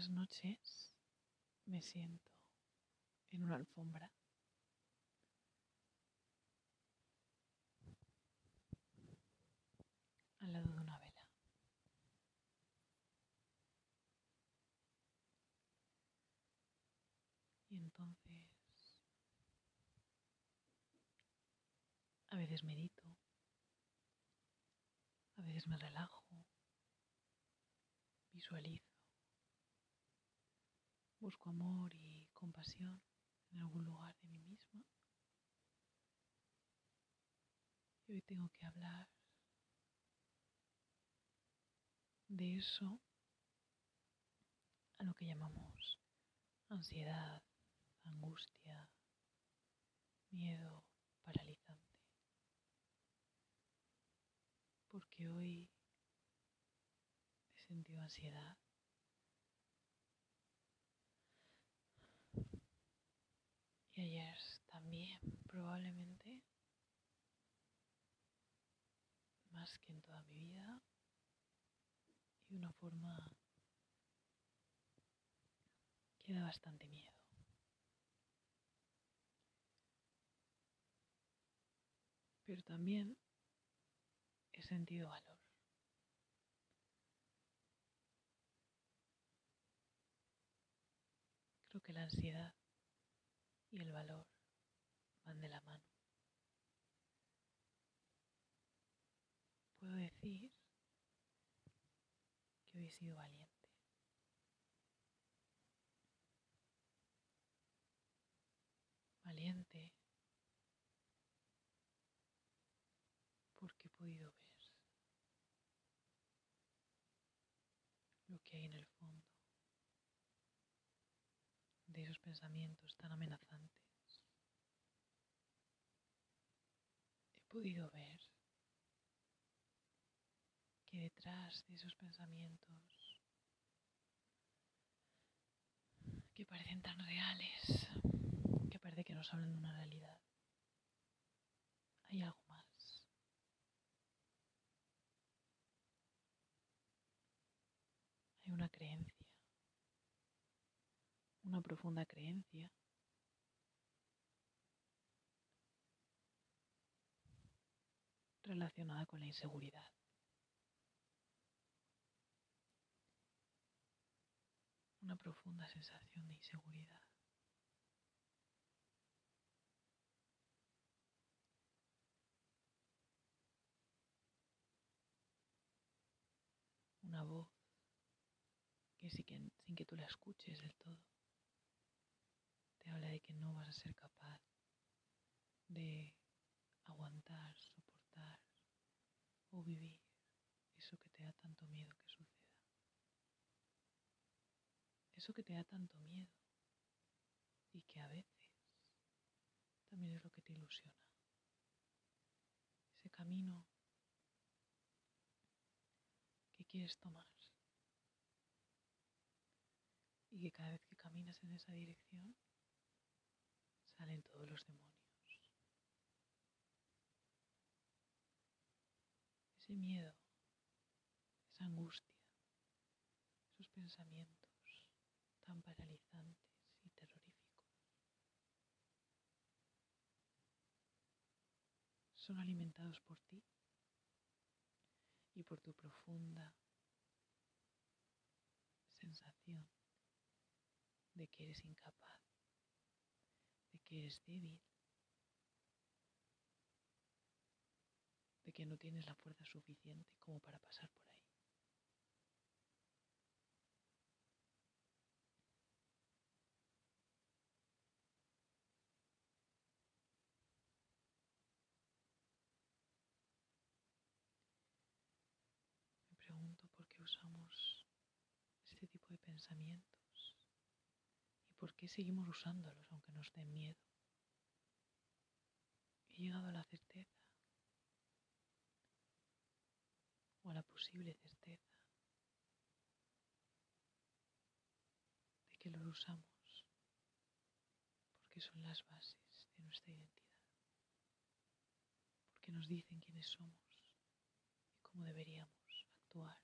Algunas noches me siento en una alfombra al lado de una vela. Y entonces a veces medito, a veces me relajo, visualizo, busco amor y compasión en algún lugar de mí misma. Y hoy tengo que hablar de eso a lo que llamamos ansiedad, angustia, miedo paralizante. Porque hoy he sentido ansiedad. Y ayer también, probablemente, más que en toda mi vida, de una forma que da bastante miedo. Pero también he sentido valor. Creo que la ansiedad y el valor van de la mano. Puedo decir que hoy he sido valiente. Valiente porque he podido ver lo que hay en el fondo pensamientos tan amenazantes. He podido ver que detrás de esos pensamientos que parecen tan reales, que parece que nos hablan de una realidad, hay algo más. Hay una creencia, una profunda creencia relacionada con la inseguridad. una profunda sensación de inseguridad. Una voz que, sin que sin que tú la escuches del todo, te habla de que no vas a ser capaz de aguantar, soportar o vivir eso que te da tanto miedo que suceda eso que te da tanto miedo y que a veces también es lo que te ilusiona. Ese camino que quieres tomar y que cada vez que caminas en esa dirección salen todos los demonios. Ese miedo, esa angustia, esos pensamientos tan paralizantes y terroríficos. Son alimentados por ti y por tu profunda sensación de que eres incapaz, de que eres débil, de que no tienes la fuerza suficiente como para pasar por ahí. usamos este tipo de pensamientos y por qué seguimos usándolos aunque nos den miedo. He llegado a la certeza. O a la posible certeza. De que los usamos. Porque son las bases de nuestra identidad, porque nos dicen quiénes somos. Y cómo deberíamos actuar.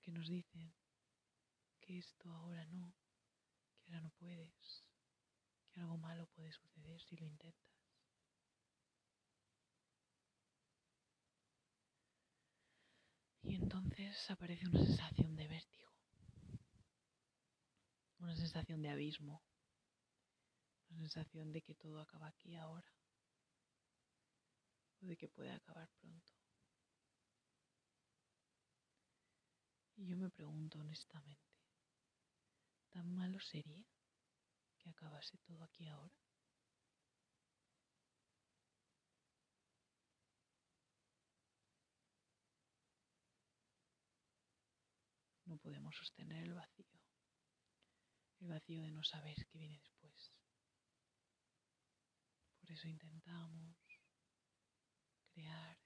Que nos dicen que esto ahora no, que ahora no puedes, que algo malo puede suceder si lo intentas. Y entonces aparece una sensación de vértigo, una sensación de abismo, una sensación de que todo acaba aquí ahora o de que puede acabar pronto. Y yo me pregunto honestamente, ¿tan malo sería que acabase todo aquí ahora? No podemos sostener el vacío, el vacío de no saber qué viene después. Por eso intentamos crear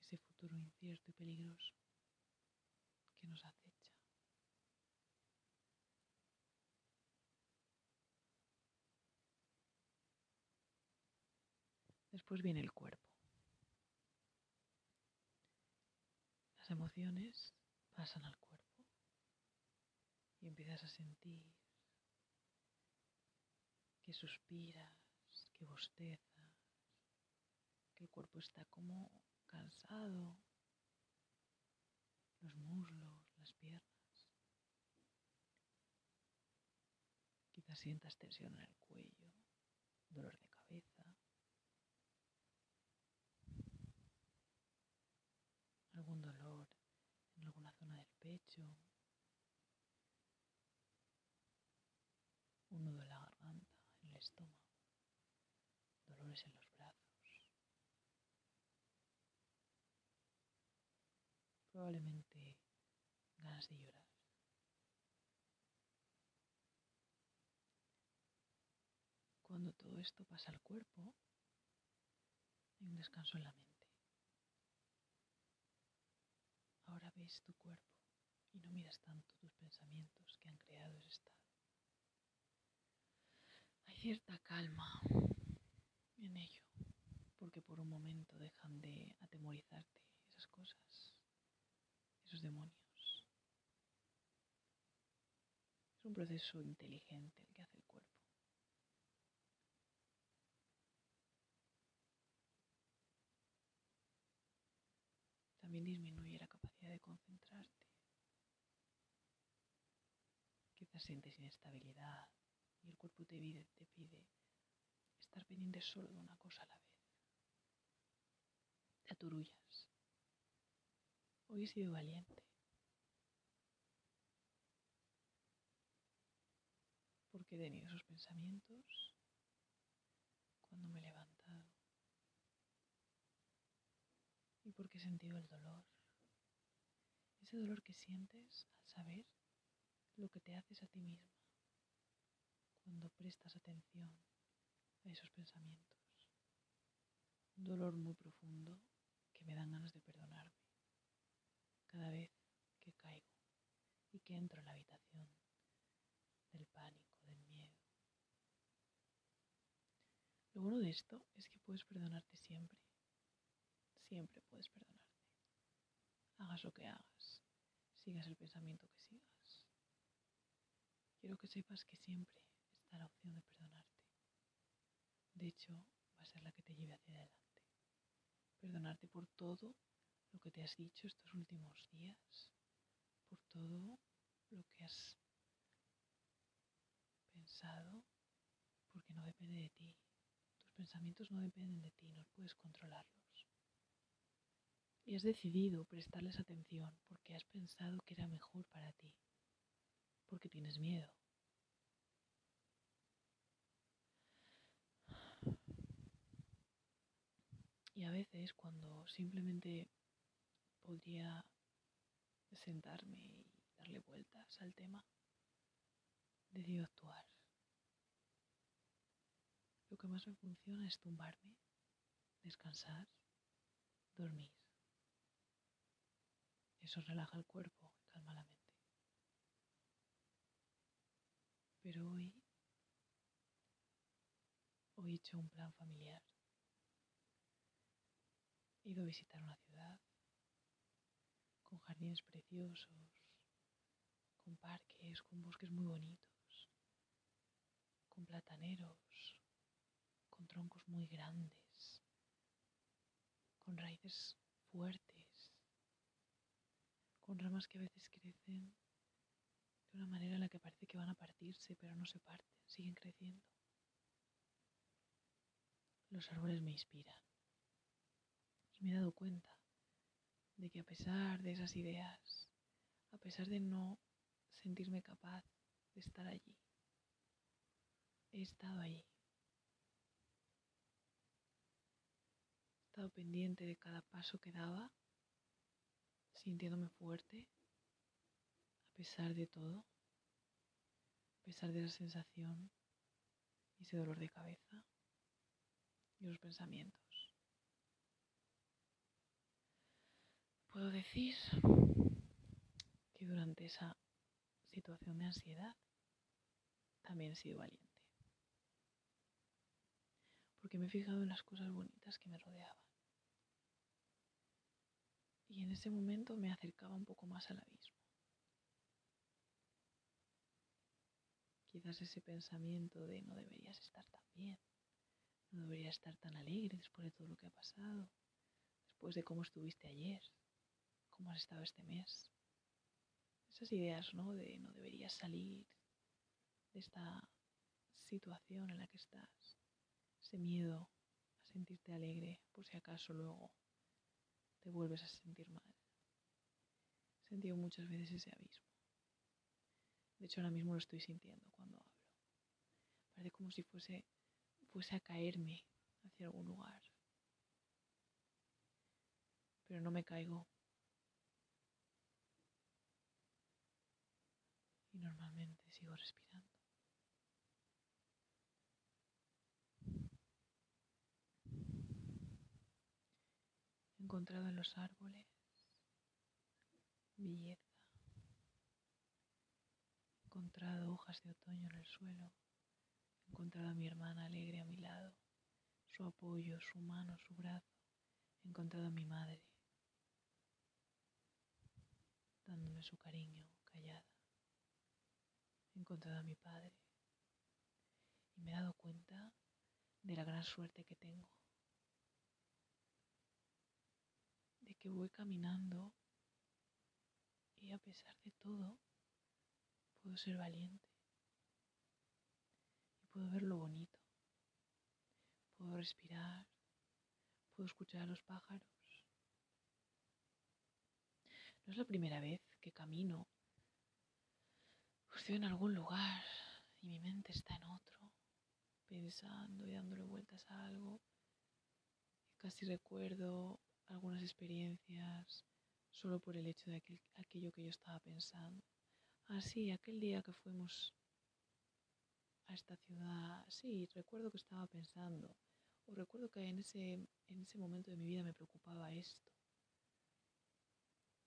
ese futuro incierto y peligroso que nos acecha. Después viene el cuerpo. Las emociones pasan al cuerpo y empiezas a sentir que suspiras, que bostezas, que el cuerpo está como cansado, los muslos, las piernas. Quizás sientas tensión en el cuello, dolor de cabeza. Algún dolor en alguna zona del pecho. Un nudo en la garganta, en el estómago. Dolores en los brazos. Probablemente ganas de llorar. Cuando todo esto pasa al cuerpo, hay un descanso en la mente. Ahora ves tu cuerpo y no miras tanto tus pensamientos que han creado ese estado. Hay cierta calma en ello, porque por un momento dejan de atemorizarte esas cosas, esos demonios. Es un proceso inteligente el que hace el cuerpo. También disminuye de concentrarte. Quizás sientes inestabilidad y el cuerpo te pide, te pide estar pendiente solo de una cosa a la vez. Te aturullas. Hoy he sido valiente. Porque he tenido esos pensamientos cuando me he levantado. Y porque he sentido el dolor. Ese dolor que sientes al saber lo que te haces a ti misma cuando prestas atención a esos pensamientos. Un dolor muy profundo que me dan ganas de perdonarme cada vez que caigo y que entro en la habitación del pánico, del miedo. Lo bueno de esto es que puedes perdonarte siempre. Siempre puedes perdonarte. Hagas lo que hagas, sigas el pensamiento que sigas. Quiero que sepas que siempre está la opción de perdonarte. De hecho, va a ser la que te lleve hacia adelante. Perdonarte por todo lo que te has dicho estos últimos días, por todo lo que has pensado, porque no depende de ti. Tus pensamientos no dependen de ti, no puedes controlarlos. Y has decidido prestarles atención porque has pensado que era mejor para ti, porque tienes miedo. Y a veces cuando simplemente podría sentarme y darle vueltas al tema, decido actuar. Lo que más me funciona es tumbarme, descansar, dormir. Eso relaja el cuerpo calma la mente. Pero hoy, hoy he hecho un plan familiar. He ido a visitar una ciudad con jardines preciosos, con parques, con bosques muy bonitos, con plataneros, con troncos muy grandes, con raíces fuertes, con ramas que a veces crecen de una manera en la que parece que van a partirse, pero no se parten, siguen creciendo. Los árboles me inspiran y me he dado cuenta de que a pesar de esas ideas, a pesar de no sentirme capaz de estar allí, he estado allí. He estado pendiente de cada paso que daba, sintiéndome fuerte, a pesar de todo, a pesar de esa sensación y ese dolor de cabeza y los pensamientos. Puedo decir que durante esa situación de ansiedad también he sido valiente. Porque me he fijado en las cosas bonitas que me rodeaban. Y en ese momento me acercaba un poco más al abismo. Quizás ese pensamiento de no deberías estar tan bien, no deberías estar tan alegre después de todo lo que ha pasado, después de cómo estuviste ayer, cómo has estado este mes. Esas ideas, ¿no? De no deberías salir de esta situación en la que estás. Ese miedo a sentirte alegre por si acaso luego te vuelves a sentir mal. He sentido muchas veces ese abismo. De hecho, ahora mismo lo estoy sintiendo cuando hablo. Parece como si fuese, fuese a caerme hacia algún lugar. Pero no me caigo y normalmente sigo respirando. Encontrado en los árboles belleza. He encontrado hojas de otoño en el suelo. He encontrado a mi hermana alegre a mi lado, su apoyo, su mano, su brazo. He encontrado a mi madre dándome su cariño callada he encontrado a mi padre y me he dado cuenta de la gran suerte que tengo, de que voy caminando y a pesar de todo puedo ser valiente y puedo ver lo bonito, puedo respirar, puedo escuchar a los pájaros. No es la primera vez que camino estoy en algún lugar y mi mente está en otro, pensando y dándole vueltas a algo. Y casi recuerdo algunas experiencias solo por el hecho de aquello que yo estaba pensando. Ah, sí, aquel día que fuimos a esta ciudad, sí, recuerdo que estaba pensando. O recuerdo que en ese, en ese momento de mi vida me preocupaba esto.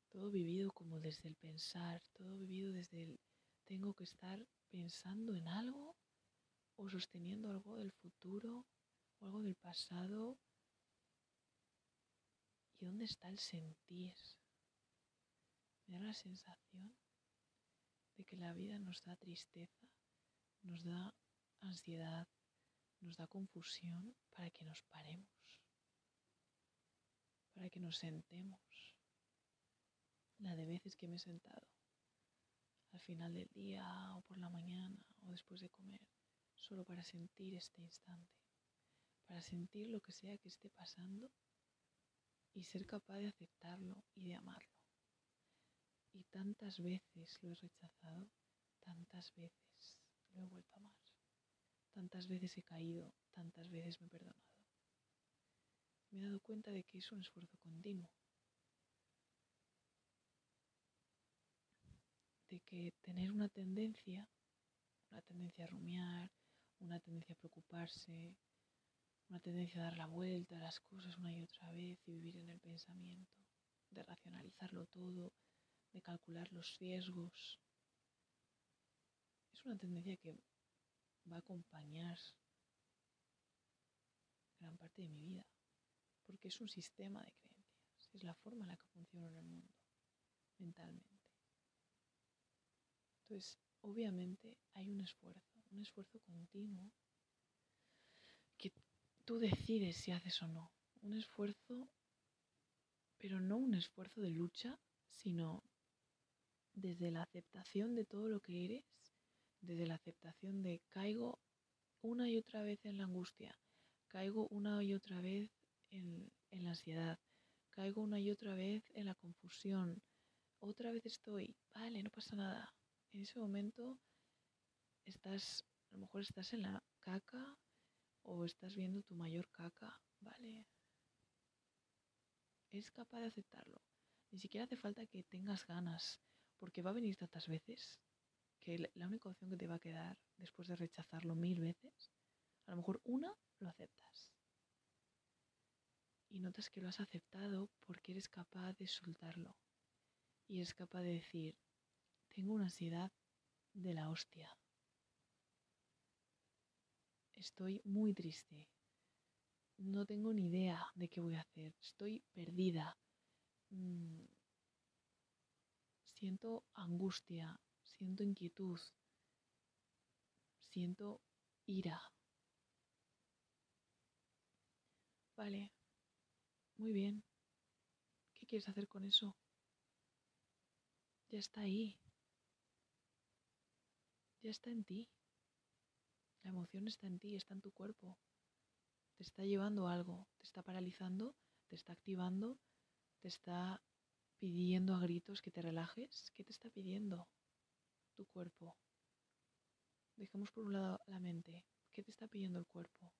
Todo vivido como desde el pensar, todo vivido desde el, tengo que estar pensando en algo o sosteniendo algo del futuro o algo del pasado. ¿Y dónde está el sentir? Me da la sensación de que la vida nos da tristeza, nos da ansiedad, nos da confusión para que nos paremos, para que nos sentemos. La de veces que me he sentado al final del día o por la mañana o después de comer, solo para sentir este instante, para sentir lo que sea que esté pasando y ser capaz de aceptarlo y de amarlo. Y tantas veces lo he rechazado, tantas veces lo he vuelto a amar, tantas veces he caído, tantas veces me he perdonado. Me he dado cuenta de que es un esfuerzo continuo de que tener una tendencia, una tendencia a rumiar, una tendencia a preocuparse, una tendencia a dar la vuelta a las cosas una y otra vez y vivir en el pensamiento, de racionalizarlo todo, de calcular los riesgos. Es una tendencia que va a acompañar gran parte de mi vida, porque es un sistema de creencias, es la forma en la que funciono en el mundo mentalmente. Entonces, obviamente hay un esfuerzo, un esfuerzo continuo tú decides si haces o no. Un esfuerzo, pero no un esfuerzo de lucha, sino desde la aceptación de todo lo que eres, desde la aceptación de caigo una y otra vez en la angustia, caigo una y otra vez en, la ansiedad, caigo una y otra vez en la confusión, otra vez estoy, vale, no pasa nada. En ese momento estás, a lo mejor estás en la caca o estás viendo tu mayor caca, vale. Es capaz de aceptarlo. Ni siquiera hace falta que tengas ganas, porque va a venir tantas veces que la única opción que te va a quedar después de rechazarlo mil veces, a lo mejor una lo aceptas. Y notas que lo has aceptado porque eres capaz de soltarlo. Y eres capaz de decir, tengo una ansiedad de la hostia. Estoy muy triste. No tengo ni idea de qué voy a hacer. Estoy perdida. Mm, siento angustia, siento inquietud, siento ira. Vale, muy bien. ¿Qué quieres hacer con eso? Ya está ahí. Ya está en ti. La emoción está en ti, está en tu cuerpo. Te está llevando algo, te está paralizando, te está activando, te está pidiendo a gritos que te relajes. ¿Qué te está pidiendo tu cuerpo? Dejemos por un lado la mente. ¿Qué te está pidiendo el cuerpo?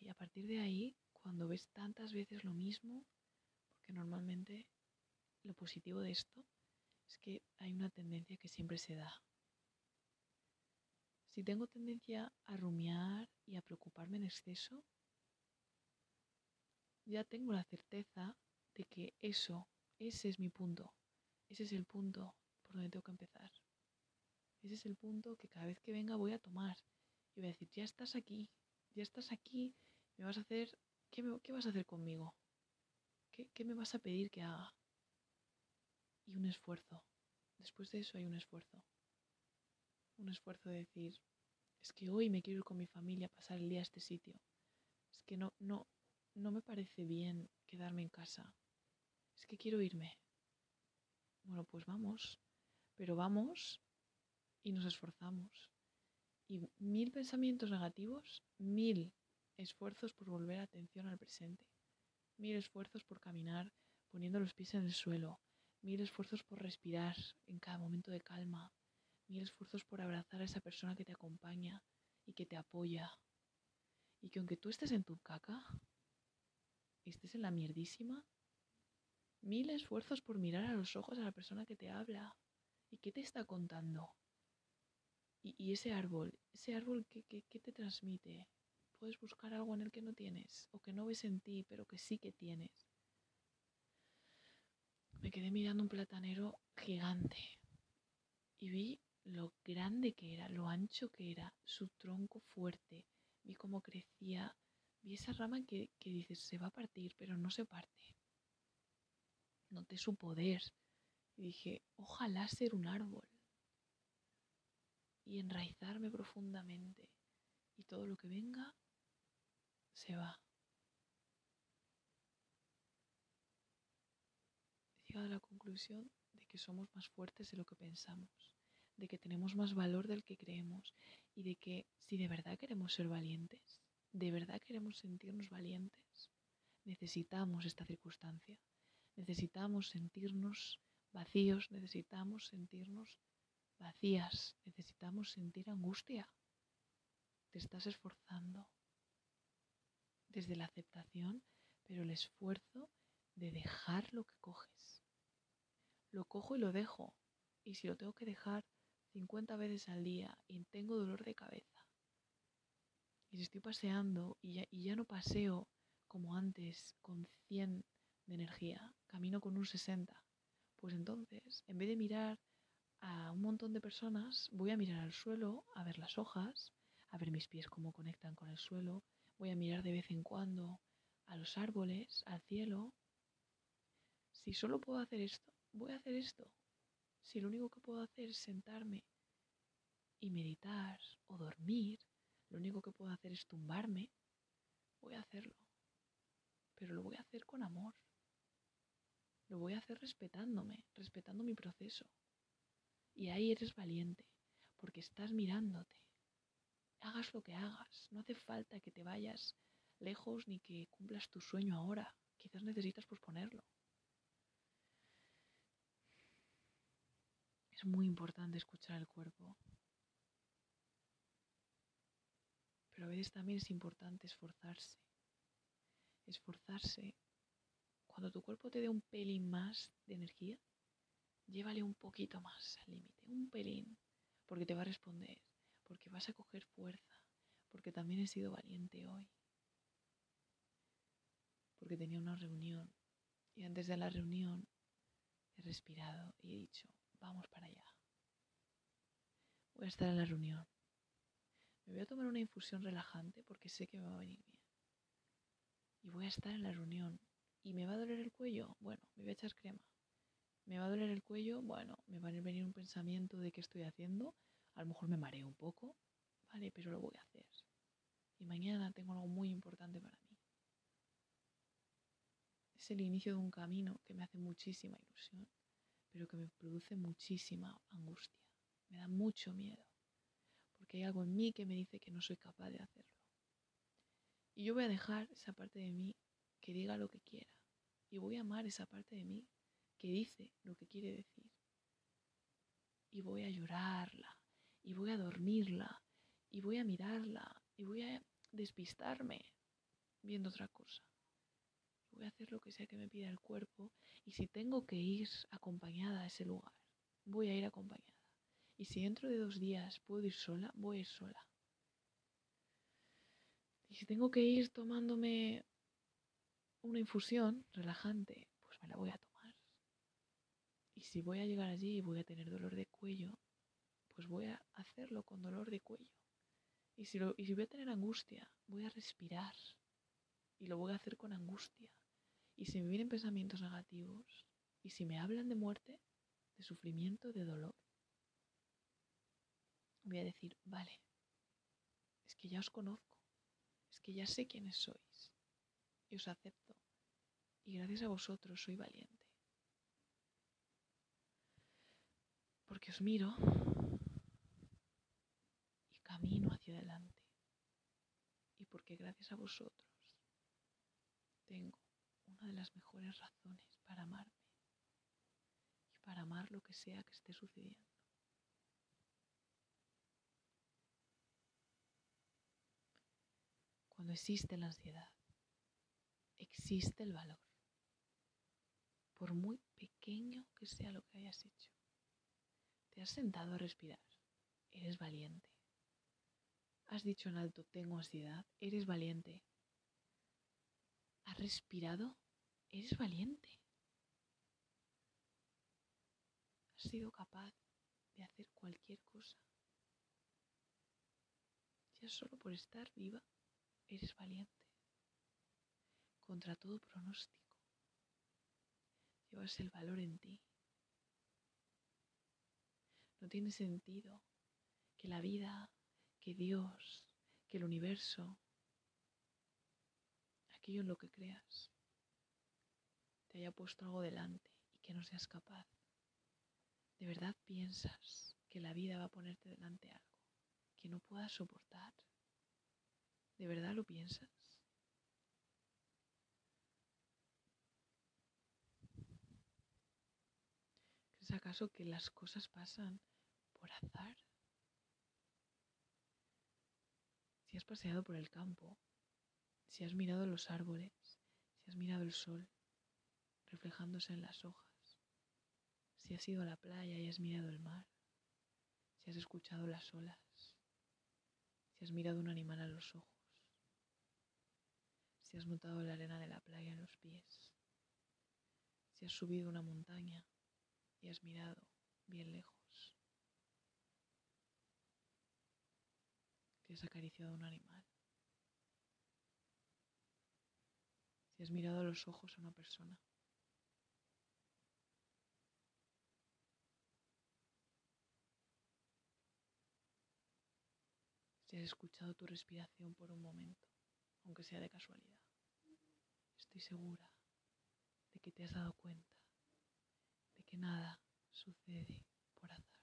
Y a partir de ahí, cuando ves tantas veces lo mismo, porque normalmente lo positivo de esto es que hay una tendencia que siempre se da. Si tengo tendencia a rumiar y a preocuparme en exceso, ya tengo la certeza de que eso, ese es mi punto, ese es el punto por donde tengo que empezar. Ese es el punto que cada vez que venga voy a tomar y voy a decir, ya estás aquí, ya estás aquí, me vas a hacer, ¿qué, qué vas a hacer conmigo? ¿Qué, ¿Qué me vas a pedir que haga? Y un esfuerzo. Después de eso hay un esfuerzo. Un esfuerzo de decir, es que hoy me quiero ir con mi familia a pasar el día a este sitio. Es que no, no, no me parece bien quedarme en casa es que quiero irme. Bueno, pues vamos, pero vamos y nos esforzamos. Y mil pensamientos negativos, mil esfuerzos por volver atención al presente, mil esfuerzos por caminar poniendo los pies en el suelo, mil esfuerzos por respirar en cada momento de calma, mil esfuerzos por abrazar a esa persona que te acompaña y que te apoya. Y que aunque tú estés en tu caca, estés en la mierdísima, mil esfuerzos por mirar a los ojos a la persona que te habla. ¿Y qué te está contando? Y, ese árbol, ese árbol que, que te transmite. Puedes buscar algo en el que no tienes o que no ves en ti, pero que sí que tienes. Me quedé mirando un platanero gigante y vi lo grande que era, lo ancho que era, su tronco fuerte. Vi cómo crecía, vi esa rama que, que dices se va a partir, pero no se parte noté su poder y dije, ojalá ser un árbol y enraizarme profundamente y todo lo que venga se va. He llegado a la conclusión de que somos más fuertes de lo que pensamos, de que tenemos más valor del que creemos y de que si de verdad queremos ser valientes, de verdad queremos sentirnos valientes, necesitamos esta circunstancia necesitamos sentirnos vacíos, necesitamos sentirnos vacías, necesitamos sentir angustia. Te estás esforzando desde la aceptación, pero el esfuerzo de dejar lo que coges. Lo cojo y lo dejo. Y si lo tengo que dejar 50 veces al día y tengo dolor de cabeza, y si estoy paseando y ya, y ya no paseo como antes con 100 de energía, camino con un 60. Pues entonces, en vez de mirar a un montón de personas, voy a mirar al suelo, a ver las hojas, a ver mis pies cómo conectan con el suelo, voy a mirar de vez en cuando a los árboles, al cielo. Si solo puedo hacer esto, voy a hacer esto. Si lo único que puedo hacer es sentarme y meditar o dormir, lo único que puedo hacer es tumbarme, voy a hacerlo. Pero lo voy a hacer con amor. Lo voy a hacer respetándome, respetando mi proceso. Y ahí eres valiente, porque estás mirándote. Hagas lo que hagas, no hace falta que te vayas lejos ni que cumplas tu sueño ahora. Quizás necesitas posponerlo. Es muy importante escuchar el cuerpo. Pero a veces también es importante esforzarse. Esforzarse. Cuando tu cuerpo te dé un pelín más de energía, llévale un poquito más al límite, un pelín, porque te va a responder, porque vas a coger fuerza, porque también he sido valiente hoy, porque tenía una reunión y antes de la reunión he respirado y he dicho, vamos para allá. Voy a estar en la reunión. Me voy a tomar una infusión relajante porque sé que me va a venir bien. Y voy a estar en la reunión. ¿Y me va a doler el cuello? Bueno, me voy a echar crema. ¿Me va a doler el cuello? Bueno, me va a venir un pensamiento de qué estoy haciendo. A lo mejor me mareo un poco, ¿vale? Pero lo voy a hacer. Y mañana tengo algo muy importante para mí. Es el inicio de un camino que me hace muchísima ilusión, pero que me produce muchísima angustia. Me da mucho miedo, porque hay algo en mí que me dice que no soy capaz de hacerlo. Y yo voy a dejar esa parte de mí que diga lo que quiera. Y voy a amar esa parte de mí que dice lo que quiere decir. Y voy a llorarla, y voy a dormirla, y voy a mirarla, y voy a despistarme viendo otra cosa. Voy a hacer lo que sea que me pida el cuerpo, y si tengo que ir acompañada a ese lugar, voy a ir acompañada. Y si dentro de dos días puedo ir sola, voy a ir sola. Y si tengo que ir tomándome una infusión relajante, pues me la voy a tomar. Y si voy a llegar allí y voy a tener dolor de cuello, pues voy a hacerlo con dolor de cuello. Y si, y si voy a tener angustia, voy a respirar. Y lo voy a hacer con angustia. Y si me vienen pensamientos negativos, y si me hablan de muerte, de sufrimiento, de dolor, voy a decir, vale, es que ya os conozco, es que ya sé quiénes sois, y os acepto. Y gracias a vosotros soy valiente. porque os miro y camino hacia adelante. Y porque gracias a vosotros tengo de las mejores razones para amarme y para amar lo que sea que esté sucediendo. Cuando existe la ansiedad, existe el valor, por muy pequeño que sea lo que hayas hecho. Te has sentado a respirar. Eres valiente. Has dicho en alto, tengo ansiedad. Eres valiente. Has respirado. Eres valiente. Has sido capaz de hacer cualquier cosa. Ya solo por estar viva, eres valiente. Contra todo pronóstico. Llevas el valor en ti. No tiene sentido que la vida, que Dios, que el universo, aquello en lo que creas, te haya puesto algo delante y que no seas capaz. ¿De verdad piensas que la vida va a ponerte delante algo que no puedas soportar? ¿De verdad lo piensas? ¿Es acaso que las cosas pasan por azar? Si has paseado por el campo, si has mirado los árboles, si has mirado el sol reflejándose en las hojas, si has ido a la playa y has mirado el mar, si has escuchado las olas, si has mirado un animal a los ojos, si has notado la arena de la playa en los pies, si has subido una montaña y has mirado bien lejos. Si has acariciado a un animal. Si has mirado a los ojos a una persona. Si has escuchado tu respiración por un momento, aunque sea de casualidad. Estoy segura de que te has dado cuenta de que nada sucede por azar.